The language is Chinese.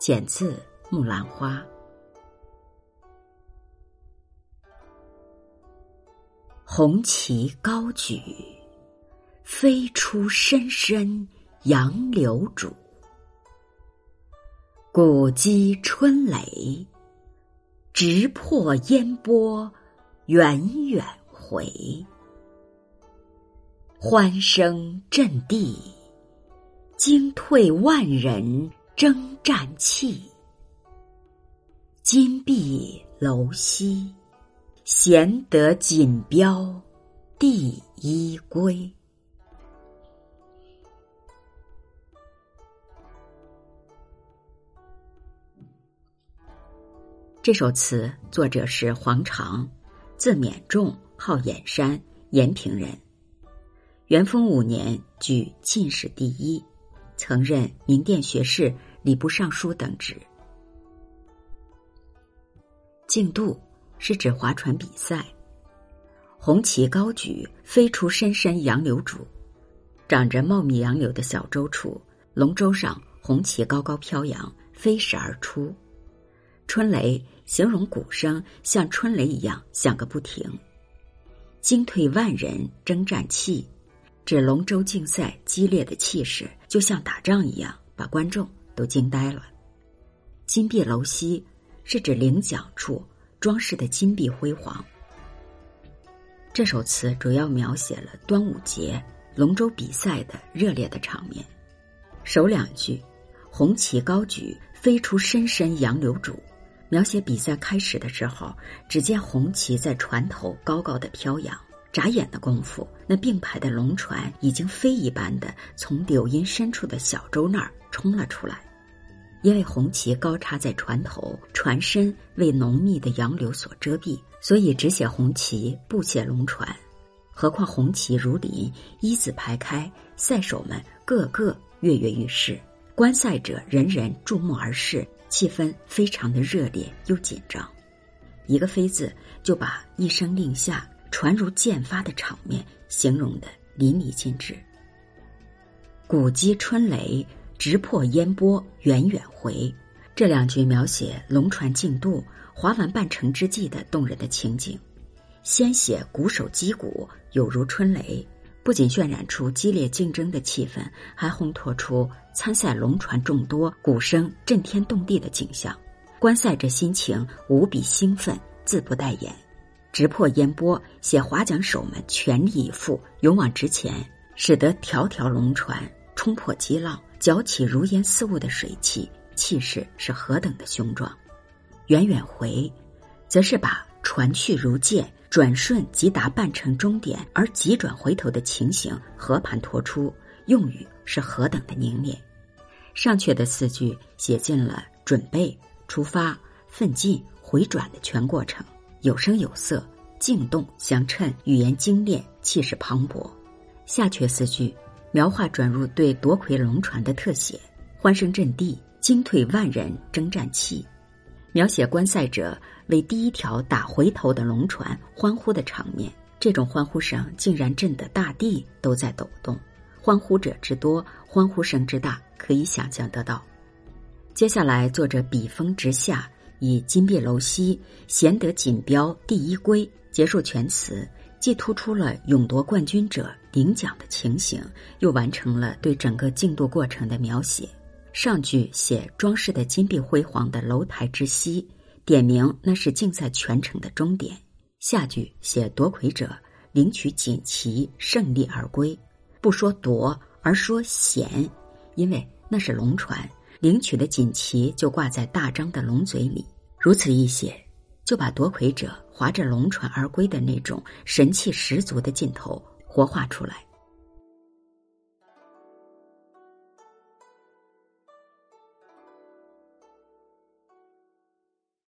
剪自《木兰花》。红旗高举，飞出深深杨柳渚。古击春雷，直破烟波，远远回。欢声震地，惊退万人征战气。金碧楼西，贤德锦标第一归。这首词作者是黄长，字勉仲，号衍山，延平人。元丰五年举进士第一，曾任明殿学士、礼部尚书等职。竞渡是指划船比赛，红旗高举，飞出深深杨柳渚。长着茂密杨柳的小舟处，龙舟上红旗高高飘扬，飞矢而出。春雷形容鼓声像春雷一样响个不停，惊退万人征战气，指龙舟竞赛激烈的气势，就像打仗一样，把观众都惊呆了。金碧楼西是指领奖处装饰的金碧辉煌。这首词主要描写了端午节龙舟比赛的热烈的场面。首两句，红旗高举，飞出深深杨柳渚。描写比赛开始的时候，只见红旗在船头高高的飘扬，眨眼的功夫，那并排的龙船已经飞一般的从柳荫深处的小舟那儿冲了出来。因为红旗高插在船头，船身为浓密的杨柳所遮蔽，所以只写红旗，不写龙船。何况红旗如林，一字排开，赛手们个个跃跃欲试，观赛者人人注目而视。气氛非常的热烈又紧张，一个“飞”字就把一声令下，船如箭发的场面形容的淋漓尽致。古击春雷，直破烟波，远远回。这两句描写龙船竞渡划完半程之际的动人的情景，先写鼓手击鼓，有如春雷。不仅渲染出激烈竞争的气氛，还烘托出参赛龙船众多、鼓声震天动地的景象。观赛者心情无比兴奋，自不待言。直破烟波，写划桨手们全力以赴、勇往直前，使得条条龙船冲破激浪，搅起如烟似雾的水汽，气势是何等的雄壮。远远回，则是把船去如箭。转瞬即达半程终点，而急转回头的情形和盘托出，用语是何等的凝练。上阙的四句写尽了准备、出发、奋进、回转的全过程，有声有色，静动相称，语言精炼，气势磅礴。下阙四句描画转入对夺魁龙船的特写，欢声震地，惊退万人征战气。描写观赛者为第一条打回头的龙船欢呼的场面，这种欢呼声竟然震得大地都在抖动，欢呼者之多，欢呼声之大，可以想象得到。接下来，作者笔锋直下，以“金碧楼西，贤得锦标第一归”结束全词，既突出了勇夺冠军者领奖的情形，又完成了对整个竞渡过程的描写。上句写装饰的金碧辉煌的楼台之西，点明那是竞赛全程的终点；下句写夺魁者领取锦旗胜利而归，不说夺而说衔，因为那是龙船领取的锦旗就挂在大张的龙嘴里。如此一写，就把夺魁者划着龙船而归的那种神气十足的劲头活化出来。